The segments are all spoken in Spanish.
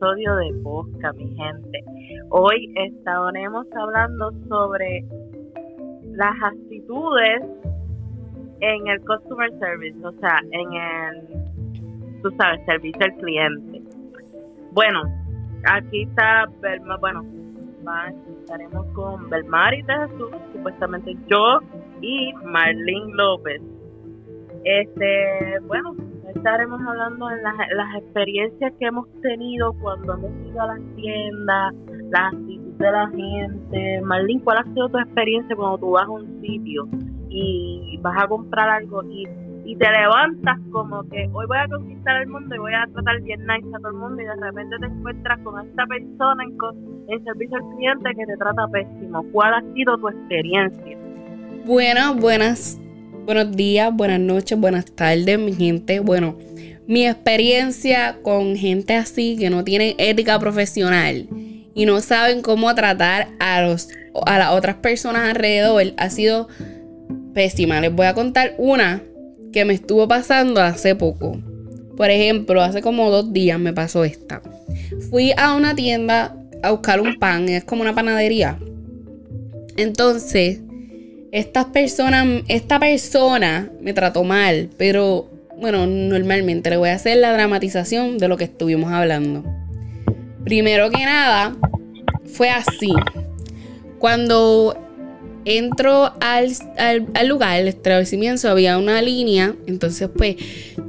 episodio de Bosca, mi gente. Hoy estaremos hablando sobre las actitudes en el customer service, o sea, en el, tú sabes, servicio al cliente. Bueno, aquí está, bueno, estaremos con Belmari de Jesús, supuestamente yo y Marlene López. Este, bueno, estaremos hablando de las, las experiencias que hemos tenido cuando hemos ido a las tiendas, la actitud de la gente. Marlene, ¿cuál ha sido tu experiencia cuando tú vas a un sitio y vas a comprar algo y, y te levantas como que hoy voy a conquistar el mundo y voy a tratar bien nice a todo el mundo y de repente te encuentras con esta persona en, en servicio al cliente que te trata pésimo? ¿Cuál ha sido tu experiencia? Buenas, buenas Buenos días, buenas noches, buenas tardes, mi gente. Bueno, mi experiencia con gente así que no tienen ética profesional y no saben cómo tratar a, los, a las otras personas alrededor ha sido pésima. Les voy a contar una que me estuvo pasando hace poco. Por ejemplo, hace como dos días me pasó esta. Fui a una tienda a buscar un pan, es como una panadería. Entonces, estas personas, esta persona me trató mal, pero bueno, normalmente le voy a hacer la dramatización de lo que estuvimos hablando. Primero que nada, fue así. Cuando entro al, al, lugar, el establecimiento, había una línea. Entonces, pues,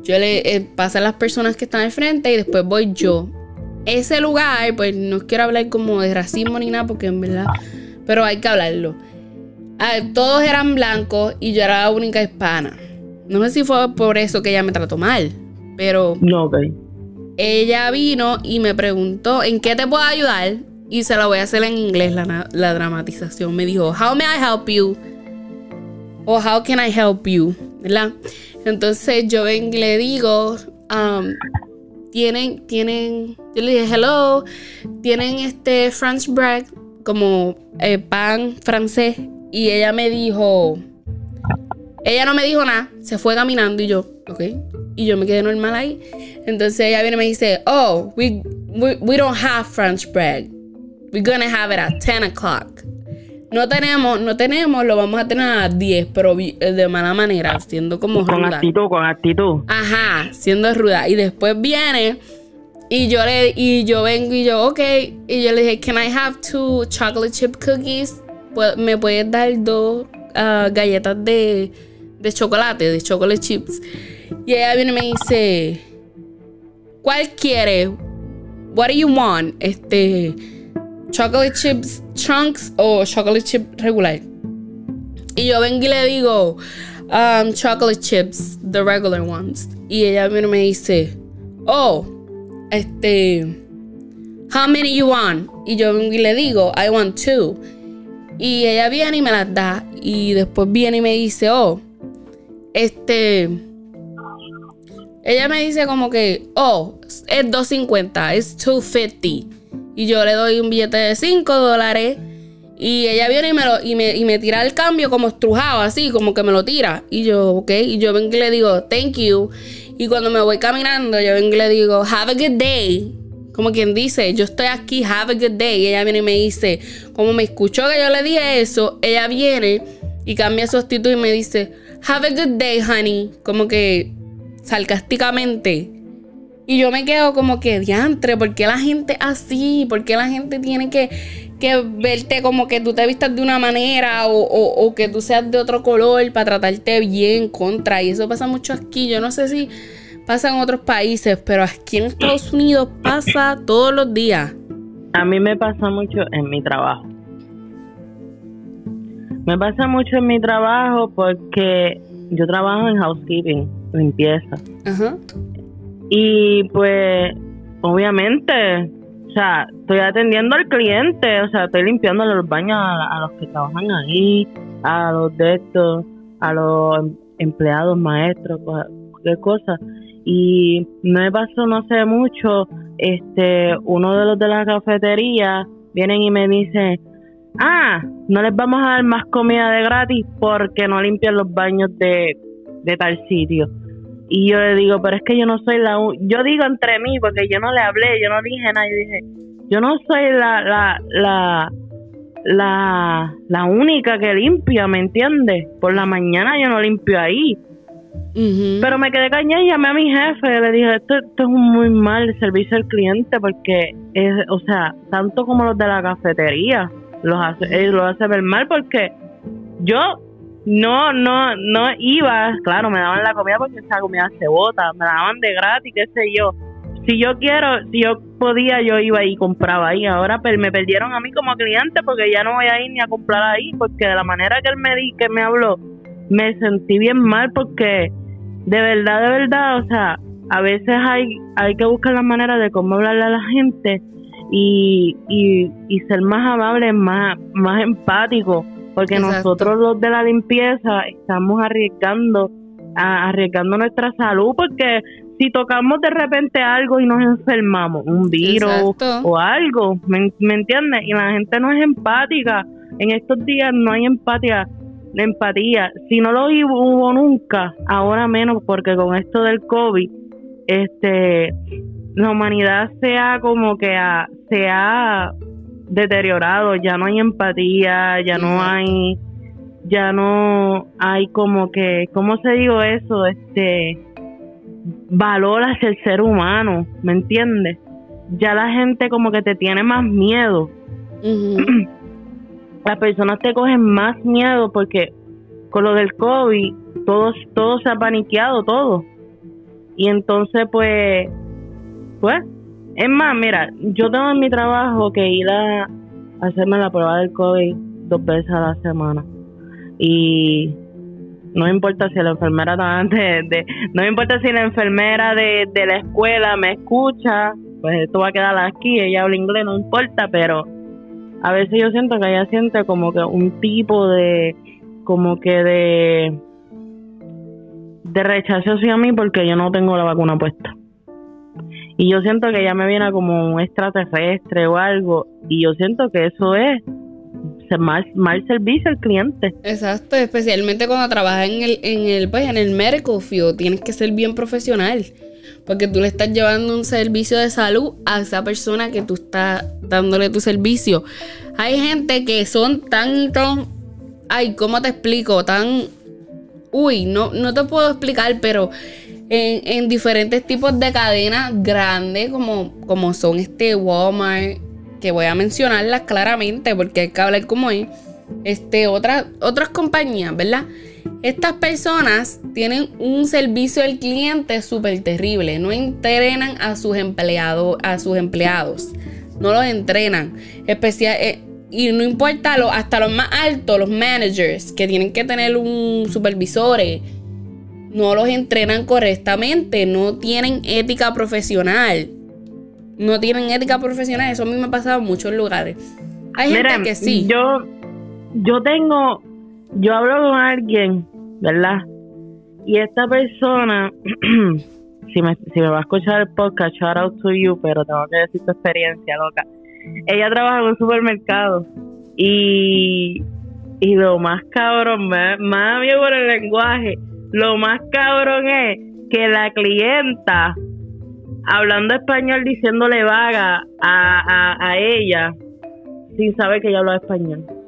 yo le eh, paso a las personas que están al frente y después voy yo. Ese lugar, pues, no quiero hablar como de racismo ni nada, porque en verdad, pero hay que hablarlo todos eran blancos y yo era la única hispana. No sé si fue por eso que ella me trató mal, pero. No, ok. Ella vino y me preguntó en qué te puedo ayudar y se la voy a hacer en inglés la, la dramatización. Me dijo, How may I help you? O How can I help you? ¿Verdad? Entonces yo vengo y le digo, um, tienen, tienen, yo le dije, hello, tienen este French bread, como eh, pan francés y ella me dijo, ella no me dijo nada, se fue caminando y yo, ok. Y yo me quedé normal ahí. Entonces ella viene y me dice, oh, we, we, don't have French bread. We're gonna have it at 10 o'clock. No tenemos, no tenemos, lo vamos a tener a las 10, pero de mala manera, siendo como con actitud, con actitud. Ajá, siendo ruda. Y después viene y yo le y yo vengo y yo, ok, y yo le dije, "Can I have two chocolate chip cookies?" Me puedes dar dos ah, galletas de, de chocolate, de chocolate chips. Y ella viene y me dice, ¿cuál quiere? What do you want? Este, chocolate chips chunks o chocolate chip regular. Y yo vengo y le digo, um, chocolate chips, the regular ones. Y ella viene y me dice, oh, este, how many you want? Y yo vengo y le digo, I want two. Y ella viene y me las da. Y después viene y me dice, oh, este. Ella me dice como que, oh, es 250, es 250. Y yo le doy un billete de 5 dólares. Y ella viene y me, lo, y me, y me tira el cambio como estrujado, así, como que me lo tira. Y yo, ok. Y yo vengo y le digo, thank you. Y cuando me voy caminando, yo vengo y le digo, have a good day como quien dice, yo estoy aquí, have a good day. Y ella viene y me dice, como me escuchó que yo le dije eso, ella viene y cambia su actitud y me dice, have a good day, honey. Como que sarcásticamente. Y yo me quedo como que, diantre, ¿por qué la gente así? ¿Por qué la gente tiene que, que verte como que tú te vistas de una manera o, o que tú seas de otro color para tratarte bien contra? Y eso pasa mucho aquí. Yo no sé si pasa en otros países, pero aquí en Estados Unidos pasa todos los días. A mí me pasa mucho en mi trabajo. Me pasa mucho en mi trabajo porque yo trabajo en housekeeping, limpieza. Ajá. Y pues, obviamente, o sea, estoy atendiendo al cliente, o sea, estoy limpiando los baños a, los que trabajan ahí, a los de estos, a los empleados, maestros, cualquier cosa. Y me pasó no sé mucho, este, uno de los de la cafetería vienen y me dicen, ah, no les vamos a dar más comida de gratis porque no limpian los baños de, de tal sitio. y yo le digo, pero es que yo no soy la... Yo digo entre mí, porque yo no le hablé, yo no dije nada, yo dije, yo no soy la, la, la, la, la única que limpia, ¿me entiendes? Por la mañana yo no limpio ahí. Pero me quedé cañada y llamé a mi jefe. Le dije, esto, esto es un muy mal servicio al cliente porque, es, o sea, tanto como los de la cafetería, los hace, eh, lo hace ver mal porque yo no, no, no iba, claro, me daban la comida porque esa comida se bota, me la daban de gratis, qué sé yo. Si yo quiero, si yo podía, yo iba y compraba ahí. Ahora me perdieron a mí como cliente porque ya no voy a ir ni a comprar ahí porque de la manera que él me di, que me habló, me sentí bien mal porque de verdad, de verdad, o sea, a veces hay, hay que buscar la manera de cómo hablarle a la gente y, y, y ser más amable, más, más empático, porque nosotros los de la limpieza estamos arriesgando, arriesgando nuestra salud, porque si tocamos de repente algo y nos enfermamos, un virus o algo, ¿me, ¿me entiendes? Y la gente no es empática. En estos días no hay empatía la empatía. Si no lo hubo nunca, ahora menos porque con esto del COVID, este, la humanidad se ha como que se ha deteriorado, ya no hay empatía, ya no hay, ya no hay como que, ¿cómo se digo eso? Este, valor hacia el ser humano, ¿me entiendes? Ya la gente como que te tiene más miedo. las personas te cogen más miedo porque con lo del COVID todo, todo se ha paniqueado, todo. Y entonces pues, pues, es más, mira, yo tengo en mi trabajo que ir a hacerme la prueba del COVID dos veces a la semana. Y no importa si la enfermera no importa si la enfermera de, de la escuela me escucha, pues esto va a quedar aquí, ella habla inglés, no importa, pero a veces yo siento que ella siente como que un tipo de, como que de, rechazo hacia mí porque yo no tengo la vacuna puesta. Y yo siento que ella me viene como un extraterrestre o algo, y yo siento que eso es mal, mal servicio al cliente. Exacto, especialmente cuando trabajas en el, en el, pues, en el medical field, tienes que ser bien profesional porque tú le estás llevando un servicio de salud a esa persona que tú estás dándole tu servicio. Hay gente que son tan, ay, ¿cómo te explico? Tan, uy, no, no te puedo explicar, pero en, diferentes tipos de cadenas grandes, como, como son este Walmart, que voy a mencionarlas claramente porque hay que hablar como es, este, otras, otras compañías, ¿verdad? Estas personas tienen un servicio al cliente súper terrible. No entrenan a sus empleados, a sus empleados. No los entrenan. Especial, eh, y no importa lo, hasta los más altos, los managers, que tienen que tener un supervisor, no los entrenan correctamente. No tienen ética profesional. No tienen ética profesional. Eso a mí me ha pasado en muchos lugares. Hay gente que sí. Yo, yo tengo yo hablo con alguien, ¿verdad? Y esta persona, si, me, si me va a escuchar el podcast, shout out to you, pero tengo que decir tu experiencia, loca. Ella trabaja en un supermercado y, y lo más cabrón, más, amigo por el lenguaje, lo más cabrón es que la clienta, hablando español, diciéndole vaga a, a, a ella, sin saber que ella habla español.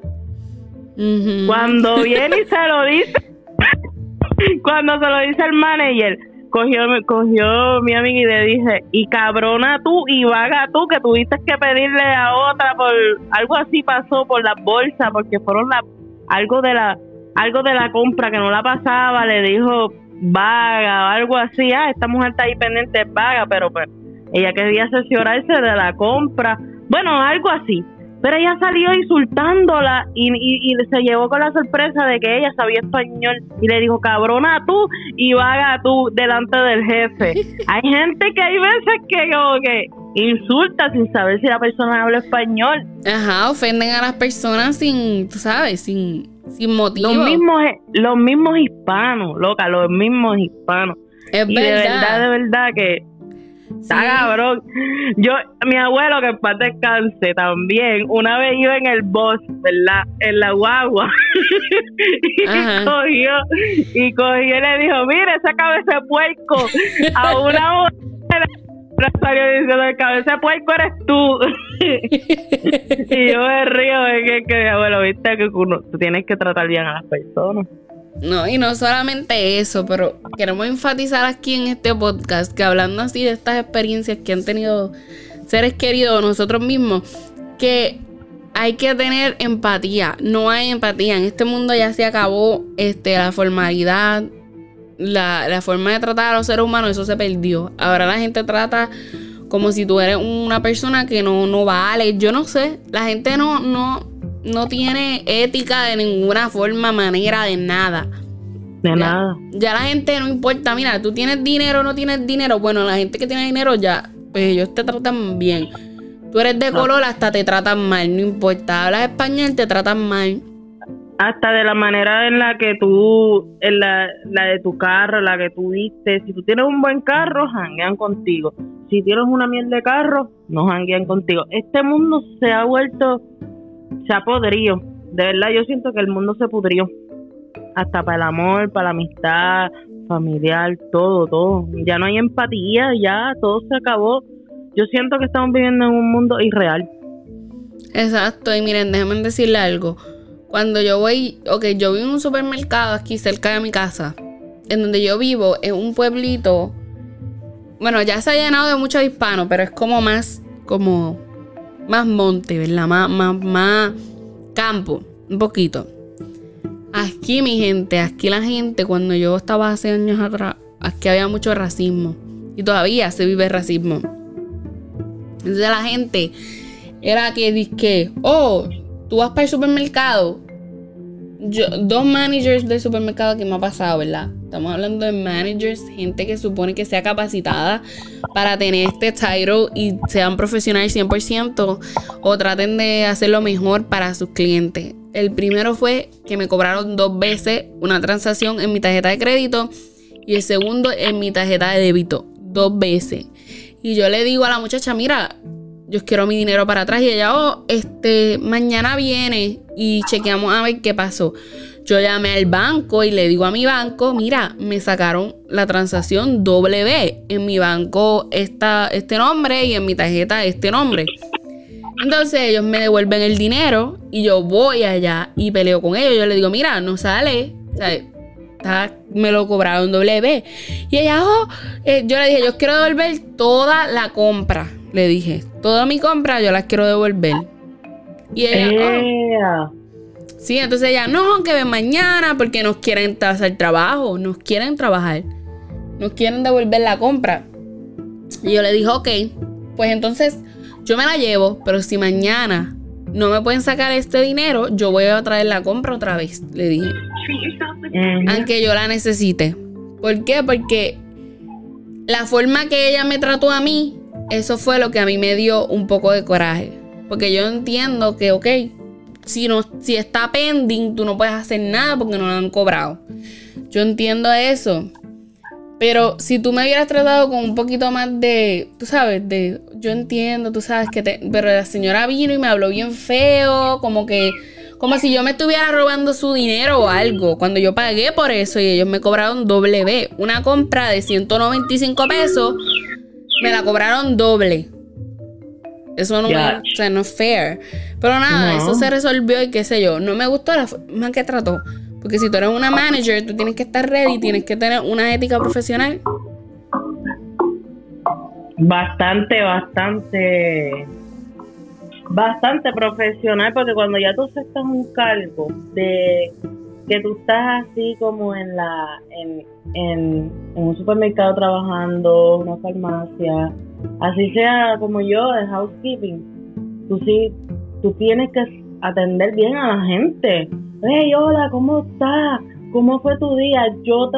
Cuando viene y se lo dice, cuando se lo dice el manager, cogió, cogió mi amiga y le dije, y cabrona tú y vaga tú, que tuviste que pedirle a otra por algo así pasó por las bolsas, porque fueron la, algo de la algo de la compra que no la pasaba, le dijo vaga o algo así, ah, esta mujer está ahí pendiente, vaga, pero pues ella quería asesorarse de la compra, bueno, algo así. Pero ella salió insultándola y, y, se llevó con la sorpresa de que ella sabía español y le dijo, cabrona tú y vaga tú delante del jefe. hay gente que hay veces que como que insulta sin saber si la persona habla español. Ajá, ofenden a las personas sin, tú sabes, sin, sin motivo. Los mismos, los mismos hispanos, loca, los mismos hispanos. Es y verdad. de verdad, de verdad que Está cabrón. Yo, mi abuelo, que en paz descanse también, una vez iba en el bus, ¿verdad? En la guagua. y cogió, y cogió y le dijo, mire esa cabeza de puerco a una mujer salió diciendo el cabeza de puerco eres tú y yo me río de que, que abuelo viste que uno, tú tienes que tratar bien a las personas no, y no solamente eso, pero queremos enfatizar aquí en este podcast que hablando así de estas experiencias que han tenido seres queridos nosotros mismos, que hay que tener empatía. No hay empatía. En este mundo ya se acabó este, la formalidad, la, la forma de tratar a los seres humanos, eso se perdió. Ahora la gente trata como si tú eres una persona que no, no vale. Yo no sé. La gente no, no, no tiene ética de ninguna forma, manera, de nada. De nada. Ya la gente no importa, mira, tú tienes dinero o no tienes dinero. Bueno, la gente que tiene dinero ya, pues ellos te tratan bien. Tú eres de color, hasta te tratan mal, no importa. Hablas español, te tratan mal. Hasta de la manera en la que tú, en la, la de tu carro, la que tú viste. Si tú tienes un buen carro, janguean contigo. Si tienes una miel de carro, no janguean contigo. Este mundo se ha vuelto se ha podrido. De verdad, yo siento que el mundo se pudrió. Hasta para el amor, para la amistad, familiar, todo, todo. Ya no hay empatía, ya todo se acabó. Yo siento que estamos viviendo en un mundo irreal. Exacto, y miren, déjenme decirle algo. Cuando yo voy, ok, yo vivo en un supermercado aquí cerca de mi casa, en donde yo vivo, en un pueblito. Bueno, ya se ha llenado de muchos hispanos, pero es como más, como más monte, ¿verdad? Más, más, más campo, un poquito. Aquí, mi gente, aquí la gente, cuando yo estaba hace años atrás, aquí había mucho racismo. Y todavía se vive racismo. Entonces la gente era que dice, oh, tú vas para el supermercado. Yo, dos managers del supermercado que me ha pasado, ¿verdad? Estamos hablando de managers, gente que supone que sea capacitada para tener este title y sean profesionales 100% o traten de hacerlo mejor para sus clientes. El primero fue que me cobraron dos veces una transacción en mi tarjeta de crédito y el segundo en mi tarjeta de débito, dos veces. Y yo le digo a la muchacha, mira, yo quiero mi dinero para atrás y ella, oh, este, mañana viene y chequeamos a ver qué pasó. Yo llamé al banco y le digo a mi banco, mira, me sacaron la transacción W. En mi banco está este nombre y en mi tarjeta este nombre. Entonces ellos me devuelven el dinero y yo voy allá y peleo con ellos. Yo le digo, mira, no sale. me lo cobraron W. Y ella, oh, eh, yo le dije, yo quiero devolver toda la compra. Le dije, toda mi compra yo la quiero devolver. Y ella, oh, Sí, entonces ella, no, que ven mañana porque nos quieren hacer trabajo, nos quieren trabajar, nos quieren devolver la compra. Y yo le dije, ok, pues entonces yo me la llevo, pero si mañana no me pueden sacar este dinero, yo voy a traer la compra otra vez, le dije. Aunque yo la necesite. ¿Por qué? Porque la forma que ella me trató a mí, eso fue lo que a mí me dio un poco de coraje. Porque yo entiendo que, ok, si, no, si está pending, tú no puedes hacer nada porque no lo han cobrado. Yo entiendo eso. Pero si tú me hubieras tratado con un poquito más de, tú sabes, de, yo entiendo, tú sabes que te, pero la señora vino y me habló bien feo, como que, como si yo me estuviera robando su dinero o algo, cuando yo pagué por eso y ellos me cobraron doble B. Una compra de 195 pesos, me la cobraron doble. Eso no, no es fair. Pero nada, eso se resolvió y qué sé yo. No me gustó la forma que trató. Porque si tú eres una manager, tú tienes que estar ready, tienes que tener una ética profesional. Bastante, bastante. Bastante profesional, porque cuando ya tú aceptas un cargo de que tú estás así como en la en, en, en un supermercado trabajando, una farmacia, así sea como yo de housekeeping, tú sí, tú tienes que atender bien a la gente. Hey, hola, ¿cómo estás? ¿Cómo fue tu día? Yo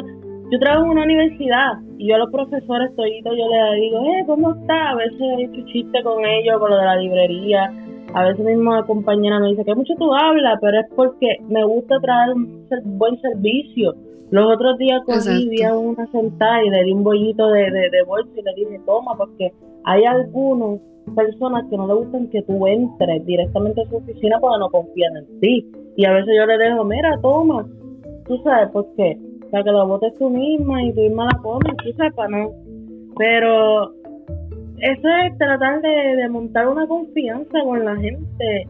yo trabajo en una universidad y yo a los profesores toditos yo les digo, hey, ¿cómo estás? A veces he hecho chiste con ellos, con lo de la librería. A veces mismo la compañera me dice que mucho tú hablas, pero es porque me gusta traer un buen servicio. Los otros días cogí, vi a una sentada y le di un bollito de, de, bolsa y le dije, toma, porque hay algunas personas que no le gustan que tú entres directamente a su oficina porque no confían en ti. Y a veces yo le dejo, mira, toma, tú sabes por qué, para que lo botes tú misma y tú misma la comes, tú sepas, ¿no? Pero eso es tratar de, montar una confianza con la gente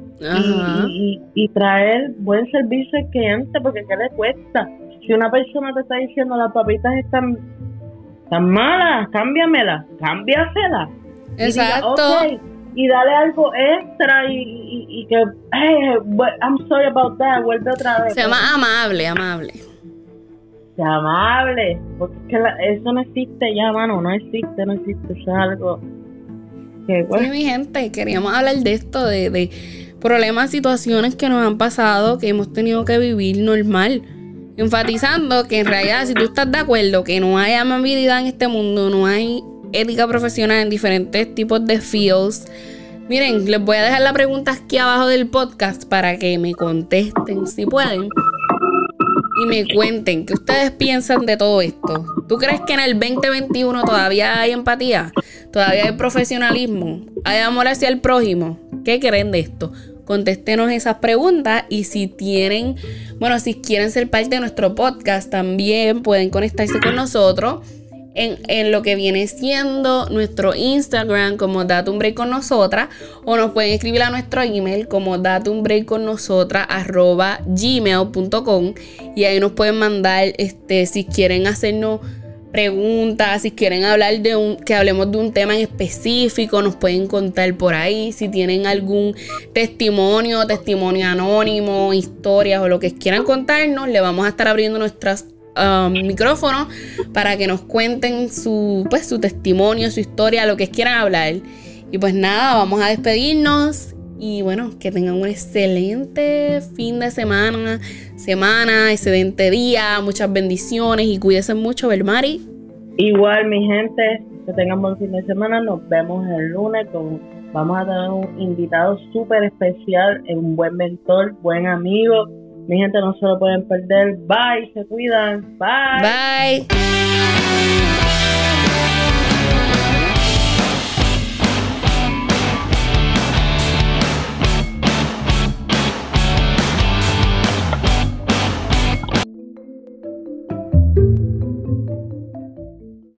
y, y, traer buen servicio al cliente, porque ¿qué le cuesta? Si una persona te está diciendo las papitas están, tan malas, cámbiamelas, cámbiaselas. Exacto. Y, dale algo extra y, y, que, hey, I'm sorry about that, vuelve otra vez. Se llama amable, amable. Amable, porque es que eso no existe ya, mano, no existe, no existe, eso es algo que, Sí, mi gente, queríamos hablar de esto, de, de problemas, situaciones que nos han pasado, que hemos tenido que vivir normal enfatizando que en realidad si tú estás de acuerdo que no hay amabilidad en este mundo, no hay ética profesional en diferentes tipos de fields, miren, les voy a dejar la pregunta aquí abajo del podcast para que me contesten si pueden y me cuenten qué ustedes piensan de todo esto. ¿Tú crees que en el 2021 todavía hay empatía? ¿Todavía hay profesionalismo? ¿Hay amor hacia el prójimo? ¿Qué creen de esto? Contéstenos esas preguntas y si tienen, bueno, si quieren ser parte de nuestro podcast, también pueden conectarse con nosotros en, lo que viene siendo nuestro Instagram como Date un Break con Nosotras o nos pueden escribir a nuestro email como Date un Break con Nosotras arroba gmail.com y ahí nos pueden mandar este, si quieren hacernos preguntas, si quieren hablar de un, que hablemos de un tema en específico, nos pueden contar por ahí. Si tienen algún testimonio, testimonio anónimo, historias o lo que quieran contarnos, le vamos a estar abriendo nuestros um, micrófonos para que nos cuenten su, pues, su testimonio, su historia, lo que quieran hablar. Y pues nada, vamos a despedirnos y bueno, que tengan un excelente fin de semana, semana, excelente día, muchas bendiciones y cuídense mucho, Belmari. Igual, mi gente, que tengan buen fin de semana. Nos vemos el lunes con. Vamos a tener un invitado súper especial, un buen mentor, buen amigo. Mi gente no se lo pueden perder. Bye, se cuidan. Bye. Bye.